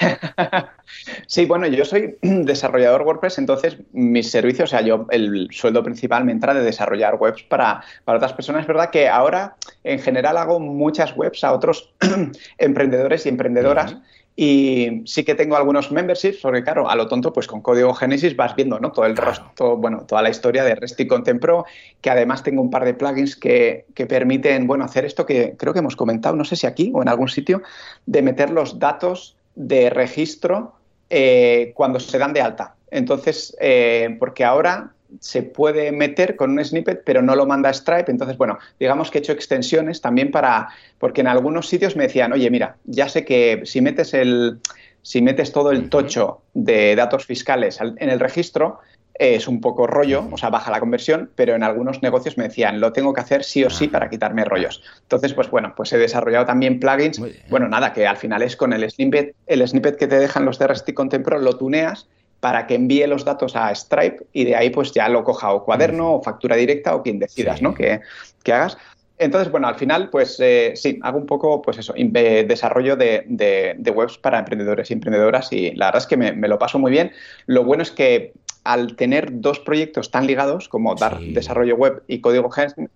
sí, bueno, yo soy desarrollador WordPress, entonces mis servicios, o sea, yo el sueldo principal me entra de desarrollar webs para, para otras personas. Es verdad que ahora en general hago muchas webs a otros emprendedores y emprendedoras. Y sí que tengo algunos memberships, porque claro, a lo tonto, pues con código Genesis vas viendo, ¿no? Todo el resto, bueno, toda la historia de REST y Content Pro, que además tengo un par de plugins que, que, permiten, bueno, hacer esto que creo que hemos comentado, no sé si aquí o en algún sitio, de meter los datos de registro eh, cuando se dan de alta. Entonces, eh, porque ahora se puede meter con un snippet, pero no lo manda Stripe. Entonces, bueno, digamos que he hecho extensiones también para, porque en algunos sitios me decían, oye, mira, ya sé que si metes el, si metes todo el tocho de datos fiscales en el registro, es un poco rollo, o sea, baja la conversión, pero en algunos negocios me decían, lo tengo que hacer sí o sí para quitarme rollos. Entonces, pues bueno, pues he desarrollado también plugins. Bueno, nada, que al final es con el snippet, el snippet que te dejan los de RST Contempro, lo tuneas para que envíe los datos a Stripe y de ahí pues ya lo coja o cuaderno o factura directa o quien decidas, ¿no? Que, que hagas. Entonces, bueno, al final, pues eh, sí, hago un poco, pues eso, desarrollo de, webs para emprendedores y emprendedoras y la verdad es que me, lo paso muy bien. Lo bueno es que al tener dos proyectos tan ligados como dar desarrollo web y código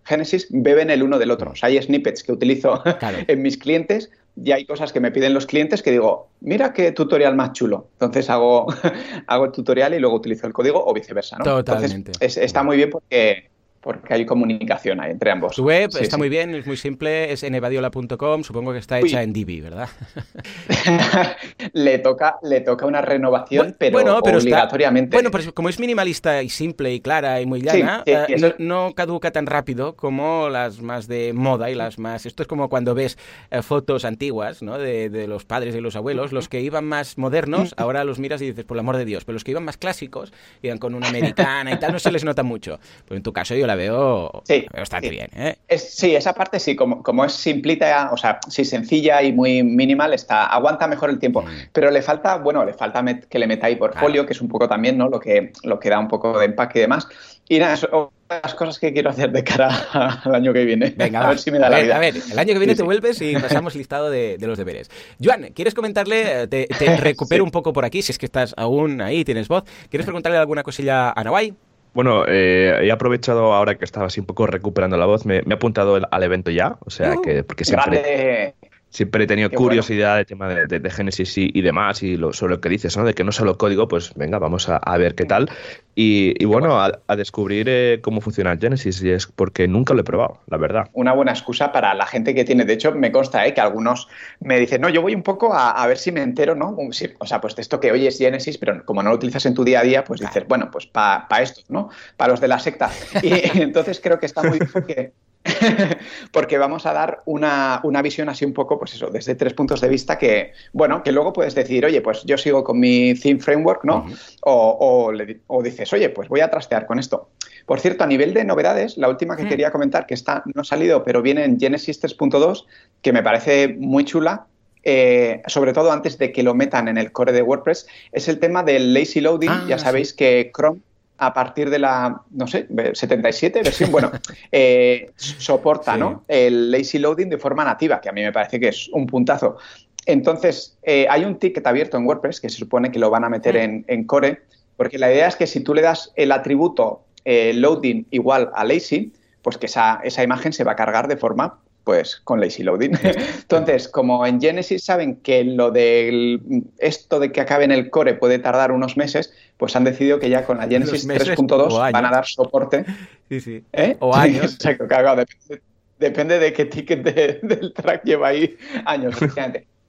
Genesis, beben el uno del otro. O sea, hay snippets que utilizo en mis clientes y hay cosas que me piden los clientes que digo, mira qué tutorial más chulo. Entonces hago, hago el tutorial y luego utilizo el código o viceversa. ¿no? Totalmente. Entonces, está muy bien porque porque hay comunicación ahí entre ambos. Tu web está muy bien, es muy simple, es enevadiola.com, supongo que está hecha en Divi, ¿verdad? le, toca, le toca una renovación, pero, obligatoriamente. bueno, pero como es minimalista y simple y clara y muy llana, eh, no, caduca tan rápido como las más de moda y las más... Esto es como cuando ves eh, fotos antiguas ¿no? de, de, los padres y los abuelos, los que iban más modernos, ahora los miras y dices, por el amor de Dios, pero los que iban más clásicos, iban con una americana y tal, no se les nota mucho. Pues en tu caso yo la veo, bastante bien. ¿eh? sí, esa parte sí, como, como es simplita, o sea, sí, sencilla y muy minimal, está, aguanta mejor el tiempo. Mm. Pero le falta, bueno, le falta que le meta ahí portfolio, que es un poco también, ¿no? Lo que, lo que da un poco de empaque y demás. Y nada, eso, las cosas que quiero hacer de cara al año que viene. Venga, a ver si me da la vida. A ver, el año que viene te vuelves y pasamos listado de, los deberes. Joan, ¿quieres comentarle? Te, recupero un poco por aquí, si es que estás aún ahí, tienes voz. ¿Quieres preguntarle alguna cosilla a Nawai? Bueno, eh, he aprovechado ahora que estaba así un poco recuperando la voz, me, he apuntado al evento ya, o sea que porque siempre, siempre he tenido curiosidad del tema de, de, Genesis y, demás y lo, sobre lo que dices, ¿no? De que no solo código, pues venga, vamos a, ver qué tal. Y, bueno, a, descubrir eh, cómo funciona Genesis y es porque nunca lo he probado, la verdad. Una buena excusa para la gente que tiene, de hecho, me consta ¿eh? que algunos me dicen, no, yo voy un poco a, ver si me entero, ¿no? o sea, pues de esto que oyes Genesis, pero como no lo utilizas en tu día a día, pues dices, bueno, pues para esto, ¿no? Para los de la secta. Y entonces creo que está muy bien porque vamos a dar una, visión así un poco, pues eso, desde tres puntos de vista que, bueno, que luego puedes decir, oye, pues yo sigo con mi theme framework, ¿no? o, o, dices, oye, pues voy a trastear con esto. Por cierto, a nivel de novedades, la última que mm. quería comentar, que está, no ha salido, pero viene en Genesis 3.2, que me parece muy chula, eh, sobre todo antes de que lo metan en el core de WordPress, es el tema del lazy loading. Ah, ya sabéis que Chrome a partir de la, no sé, 77 versión, bueno, eh, soporta ¿no? el lazy loading de forma nativa, que a mí me parece que es un puntazo. Entonces, eh, hay un ticket abierto en WordPress que se supone que lo van a meter en, Core, porque la idea es que si tú le das el atributo eh, loading igual a lazy, pues que esa, esa imagen se va a cargar de forma pues con lazy loading. Entonces, como en Genesis saben que lo de esto de que acabe en el core puede tardar unos meses, pues han decidido que ya con la Genesis 3.2 van a dar soporte. Sí, sí. ¿Eh? O años. depende, de qué ticket del track lleva ahí años,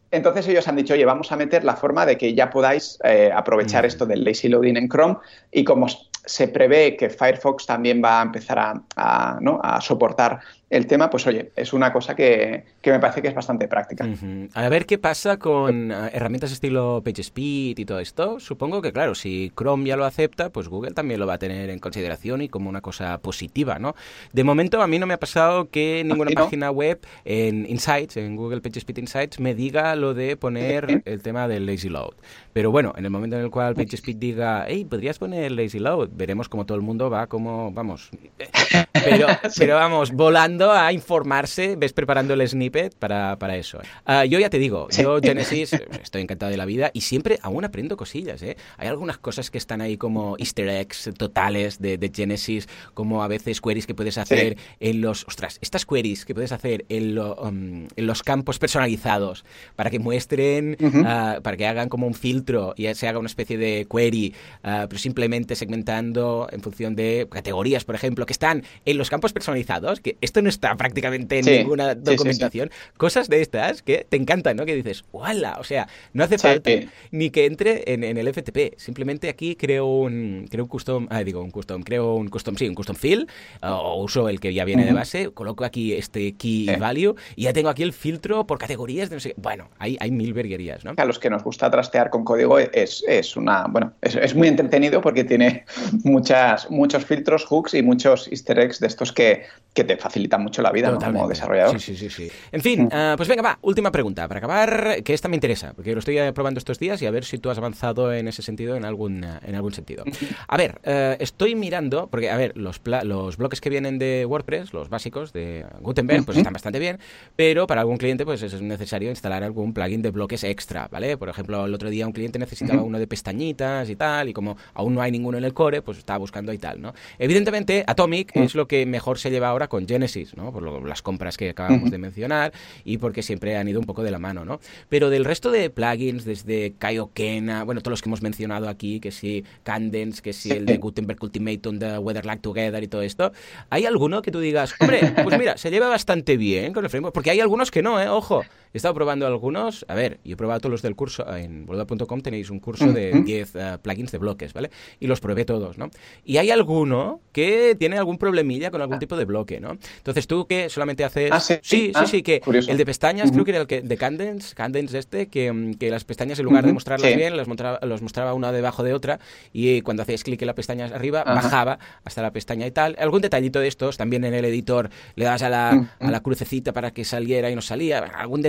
Entonces ellos han dicho, oye, vamos a meter la forma de que ya podáis eh, aprovechar esto del lazy loading en Chrome y como se prevé que Firefox también va a empezar a, ¿no? a soportar el tema, pues oye, es una cosa que, me parece que es bastante práctica. A ver qué pasa con eh, herramientas estilo PageSpeed y todo esto. Supongo que, claro, si Chrome ya lo acepta, pues Google también lo va a tener en consideración y como una cosa positiva, ¿no? De momento, a mí no me ha pasado que ninguna página web en Insights, en Google PageSpeed Insights, me diga lo de poner el tema del lazy load. Pero bueno, en el momento en el cual PageSpeed diga, hey, podrías poner lazy load, veremos cómo todo el mundo va como, vamos, pero, pero vamos, volando a informarse, ves preparando el snippet para, para eso. Ah, yo ya te digo, yo Genesis estoy encantado de la vida y siempre aún aprendo cosillas. ¿eh? Hay algunas cosas que están ahí como easter eggs totales de, de Genesis, como a veces queries que puedes hacer en los... Ostras, estas queries que puedes hacer en, um, en los campos personalizados para que muestren, ah, para que hagan como un filtro y se haga una especie de query, ah, pero simplemente segmentando en función de categorías, por ejemplo, que están en los campos personalizados, que esto no no está prácticamente en ninguna documentación. Cosas de estas que te encantan, ¿no? Que dices, ¡wala! O sea, no hace falta ni que entre en, el FTP. Simplemente aquí creo un, creo un custom, ah, digo un custom, creo un custom, sí, un custom field, o uso el que ya viene de base, coloco aquí este key value y ya tengo aquí el filtro por categorías de no sé Bueno, hay, hay mil verguerías, ¿no? A los que nos gusta trastear con código es, es una, bueno, es, es, muy entretenido porque tiene muchas, muchos filtros, hooks y muchos easter eggs de estos que, que te facilitan mucho la vida como desarrollador. Sí, sí, sí. En fin, mm. ah, pues venga, va, última pregunta para acabar, que esta me interesa, porque lo estoy probando estos días y a ver si tú has avanzado en ese sentido, en algún, en algún sentido. A ver, eh, estoy mirando, porque, a ver, los, los bloques que vienen de WordPress, los básicos de Gutenberg, pues están bastante bien, pero para algún cliente, pues es necesario instalar algún plugin de bloques extra, ¿vale? Por ejemplo, el otro día un cliente necesitaba uno de pestañitas y tal, y como aún no hay ninguno en el core, pues estaba buscando y tal, ¿no? Evidentemente, Atomic es lo que mejor se lleva ahora con Genesis, ¿no? Por las compras que acabamos de mencionar y porque siempre han ido un poco de la mano, ¿no? Pero del resto de plugins, desde Kaiokena, bueno, todos los que hemos mencionado aquí, que sí, Candence, que sí, el de Gutenberg Ultimatum, de Weather Like Together y todo esto, ¿hay alguno que tú digas, hombre, pues mira, se lleva bastante bien con el framework? Porque hay algunos que no, ¿eh? Ojo. He estado probando algunos. A ver, yo he probado todos los del curso. En boluda.com tenéis un curso de 10 eh, plugins de bloques, ¿vale? Y los probé todos, ¿no? Y hay alguno que tiene algún problemilla con algún ah. tipo de bloque, ¿no? Entonces tú que solamente haces... Ah, sí, sí, sí, sí, que el de pestañas, creo que era el que, de Candence, Candence este, que, que las pestañas en lugar de mostrarlas bien, las mostraba, los mostraba una debajo de otra y cuando hacías clic en la pestaña arriba, bajaba hasta la pestaña y tal. Algún detallito de estos, también en el editor le das a la, a la crucecita para que saliera y no salía, algún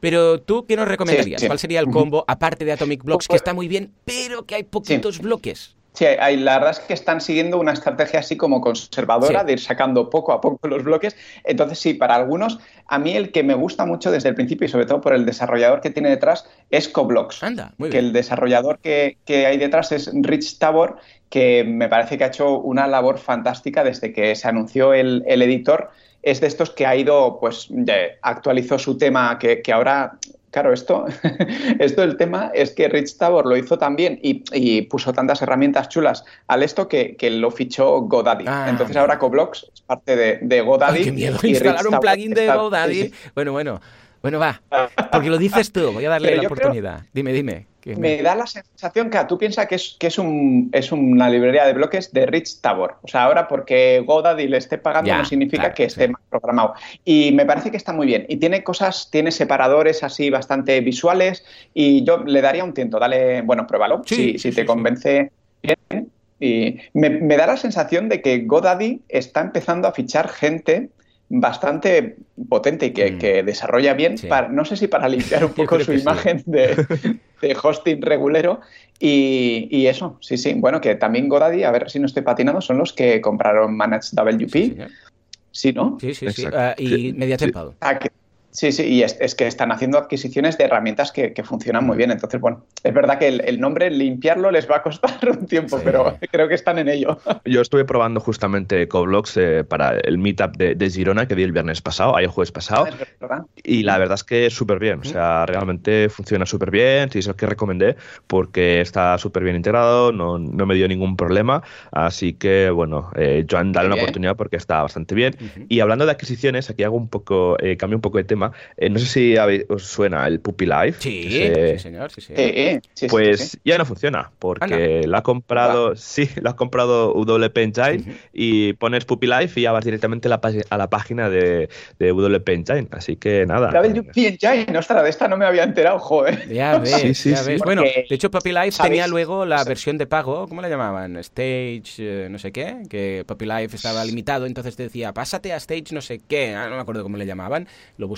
Pero tú, ¿qué nos recomendarías? ¿Cuál sería el combo, aparte de Atomic Blocks, que está muy bien, pero que hay poquitos bloques? Sí, hay, la verdad es que están siguiendo una estrategia así como conservadora de ir sacando poco a poco los bloques. Entonces, sí, para algunos, a mí el que me gusta mucho desde el principio y sobre todo por el desarrollador que tiene detrás es Coblox. Anda, muy bien. Que el desarrollador que, hay detrás es Rich Tabor, que me parece que ha hecho una labor fantástica desde que se anunció el, el editor es de estos que ha ido, pues actualizó su tema, que, ahora Claro, esto, esto el tema es que Rich Tabor lo hizo también y, puso tantas herramientas chulas al esto que, lo fichó GoDaddy. Ah, Entonces ahora Coblox es parte de, de GoDaddy. qué miedo instalar un plugin de GoDaddy. Bueno, bueno. Bueno, va. Porque lo dices tú. Voy a darle la oportunidad. Dime, dime. Me da la sensación que tú piensas que es, que es, un, es una librería de bloques de Rich Tabor. O sea, ahora porque GoDaddy le esté pagando no significa que esté más programado. Y me parece que está muy bien. Y tiene cosas, tiene separadores así bastante visuales y yo le daría un tiento. Dale, bueno, pruébalo. si, si te convence bien. Y me, me da la sensación de que GoDaddy está empezando a fichar gente bastante potente y que, mm. desarrolla bien, para, no sé si para limpiar un poco su imagen de, hosting regulero. Y, eso, sí, sí. Bueno, que también Godaddy, a ver si no estoy patinando, son los que compraron Managed WP. Sí, ¿no? Sí, sí, sí. Ah, y Media ah, Sí, sí, y es, que están haciendo adquisiciones de herramientas que, funcionan muy bien. Entonces, bueno, es verdad que el, nombre, limpiarlo, les va a costar un tiempo, pero creo que están en ello. Yo estuve probando justamente Coblox eh, para el meetup de, Girona que di el viernes pasado, ahí el jueves pasado. Ah, y la verdad es que es súper bien. O sea, realmente funciona súper bien. Sí, es el que recomendé porque está súper bien integrado, no, me dio ningún problema. Así que, bueno, eh, Joan, dale una oportunidad porque está bastante bien. Y hablando de adquisiciones, aquí hago un poco, eh, cambio un poco de tema eh, no sé si os suena el Puppy Life. Sí, sí señor. pues ya no funciona porque lo ha comprado, sí, lo ha comprado WP Engine y pones Puppy Life y ya vas directamente a la, página de, de WP Engine. Así que nada. WP Engine, ostras, de esta no me había enterado, joder. Ya ves, ya ves. Bueno, de hecho, Puppy Life tenía luego la versión de pago, ¿cómo la llamaban? Stage, eh, no sé qué, que Puppy Life estaba limitado, entonces te decía, pásate a Stage, no sé qué, ah, no me acuerdo cómo le llamaban, lo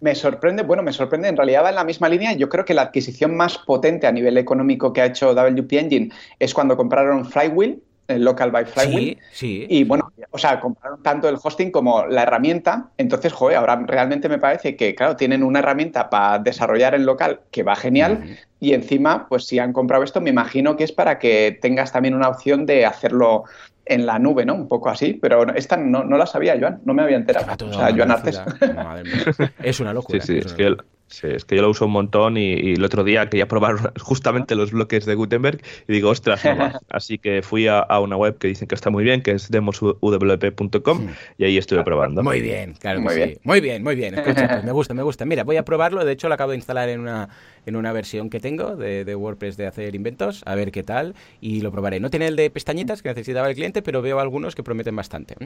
me sorprende, bueno, me sorprende, en realidad va en la misma línea. Yo creo que la adquisición más potente a nivel económico que ha hecho WP Engine es cuando compraron Flywheel, el local by Flywheel. Sí, sí. Y bueno, o sea, compraron tanto el hosting como la herramienta. Entonces, joder, ahora realmente me parece que, claro, tienen una herramienta para desarrollar en local que va genial. Y encima, pues si han comprado esto, me imagino que es para que tengas también una opción de hacerlo en la nube, ¿no? Un poco así, pero esta no, no la sabía, Joan, no me había enterado. O sea, Joan Artes. es una locura. Sí, sí, es, que Sí, es que yo lo uso un montón y, el otro día quería probar justamente los bloques de Gutenberg y digo, ostras, no Así que fui a, una web que dicen que está muy bien, que es demosuwp.com y ahí estuve probando. Muy bien, claro muy bien. Muy bien, muy bien. Escucha, pues me gusta, me gusta. Mira, voy a probarlo. De hecho, lo acabo de instalar en una, en una versión que tengo de, WordPress de hacer inventos, a ver qué tal y lo probaré. No tiene el de pestañitas que necesitaba el cliente, pero veo algunos que prometen bastante.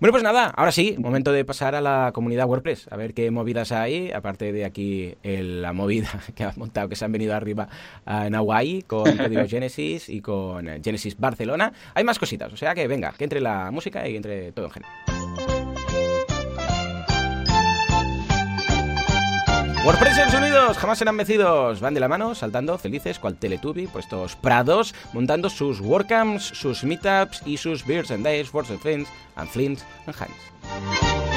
Bueno, pues nada, ahora sí, momento de pasar a la comunidad WordPress, a ver qué movidas hay, aparte de aquí la movida que han montado, que se han venido arriba en Hawaii con Código Genesis y con Genesis Barcelona. Hay más cositas, o sea que venga, que entre la música y entre todo en general. WordPressers unidos, jamás serán vencidos. Van de la mano, saltando felices cual Teletubby por estos prados, montando sus WordCamps, sus meetups y sus Beers and Days for the Friends and Flints and Hands.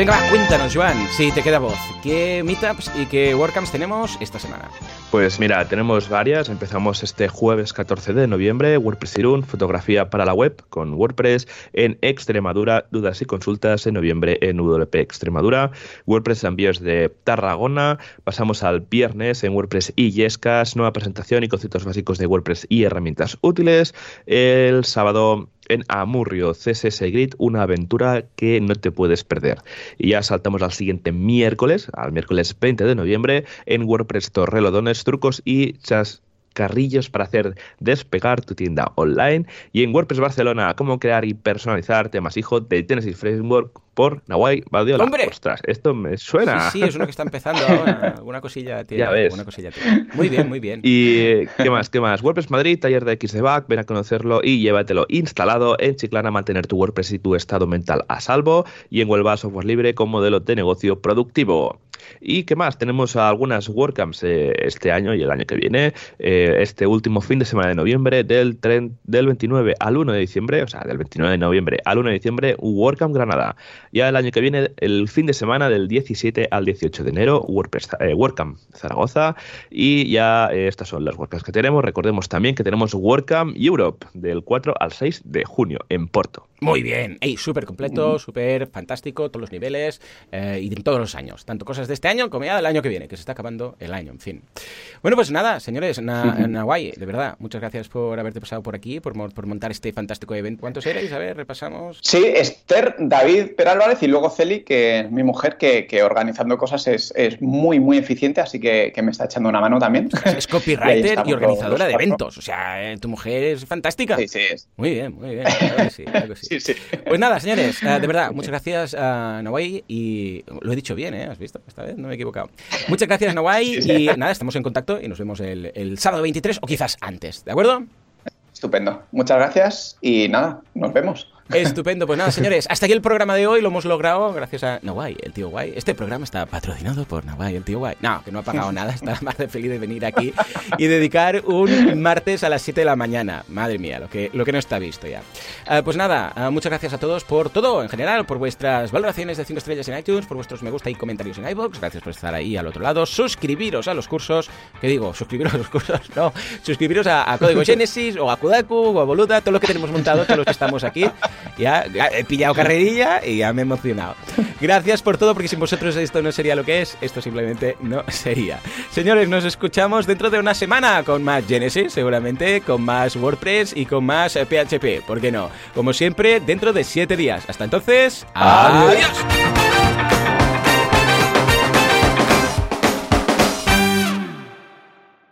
Venga, cuéntanos, Joan, si te queda voz. ¿Qué meetups y qué WordCamps tenemos esta semana? Pues mira, tenemos varias. Empezamos este jueves 14 de noviembre, WordPress Irún, fotografía para la web con WordPress en Extremadura, dudas y consultas en noviembre en WP Extremadura, WordPress envíos de Tarragona, pasamos al viernes en WordPress y Yescas, nueva presentación y conceptos básicos de WordPress y herramientas útiles, el sábado en Amurrio, CSS Grid, una aventura que no te puedes perder. Y ya saltamos al siguiente miércoles, al miércoles 20 de noviembre, en WordPress Torrelodones, trucos y chas carrillos para hacer despegar tu tienda online y en WordPress Barcelona cómo crear y personalizar temas hijo de Tennessee Framework por Nawai Badiola. ¡Hombre! Ostras, esto me suena. Sí, sí, es uno que está empezando ahora. Alguna cosilla tiene. Ya ves. cosilla tiene. Muy bien, muy bien. ¿Y qué más? ¿Qué más? WordPress Madrid, taller de XDBAC, ven a conocerlo y llévatelo instalado en Chiclana, mantener tu WordPress y tu estado mental a salvo y en Huelva Software Libre con modelo de negocio productivo. ¿Y qué más? Tenemos algunas WordCamps eh, este año y el año que viene. Eh, este último fin de semana de noviembre, del, del 29 al 1 de diciembre, o sea, del 29 de noviembre al 1 de diciembre, WordCamp Granada. Ya el año que viene, el fin de semana del 17 al 18 de enero, eh, WordCamp Zaragoza. Y ya estas son las WordCamps que tenemos. Recordemos también que tenemos WordCamp Europe del 4 al 6 de junio en Porto. Muy bien, Ey, súper completo, súper fantástico, todos los niveles y en todos los años. Tanto cosas de este año como ya del año que viene, que se está acabando el año, en fin. Bueno, pues nada, señores, na, Nahuay, de verdad, muchas gracias por haberte pasado por aquí, por, por montar este fantástico evento. ¿Cuántos erais? A ver, repasamos. Sí, Esther, David Perálvarez y luego Celi, que es mi mujer, que, que organizando cosas es, es, muy, muy eficiente, así que, que, me está echando una mano también. Es copywriter y, organizadora de eventos, o sea, eh, tu mujer es fantástica. Sí, sí. Muy bien, muy bien. sí, sí. Sí, Pues nada, señores, eh, de verdad, muchas gracias a Nahuay y lo he dicho bien, ¿eh? ¿Has visto? Esta vez no me he equivocado. Muchas gracias, Nawai. Y nada, estamos en contacto y nos vemos el, el sábado 23 o quizás antes, ¿de acuerdo? Estupendo. Muchas gracias y nada, nos vemos. Estupendo, pues nada, señores, hasta aquí el programa de hoy lo hemos logrado gracias a Nawai, el tío guay. Este programa está patrocinado por Nawai, el tío guay. No, que no ha pagado nada, está más de feliz de venir aquí y dedicar un martes a las 7 de la mañana. Madre mía, lo que, lo que no está visto ya. Ah, pues nada, ah, muchas gracias a todos por todo en general, por vuestras valoraciones de 5 estrellas en iTunes, por vuestros me gusta y comentarios en iBox. Gracias por estar ahí al otro lado. Suscribiros a los cursos, ¿qué digo? Suscribiros a los cursos, no. Suscribiros a, Código Genesis o a Kudaku o a Boluda, todo lo que tenemos montado, todos los que estamos aquí. Ya, he pillado carrerilla y ya me he emocionado. Gracias por todo, porque sin vosotros esto no sería lo que es, esto simplemente no sería. Señores, nos escuchamos dentro de una semana con más Genesis, seguramente, con más WordPress y con más PHP, ¿por qué no? Como siempre, dentro de siete días. Hasta entonces, adiós.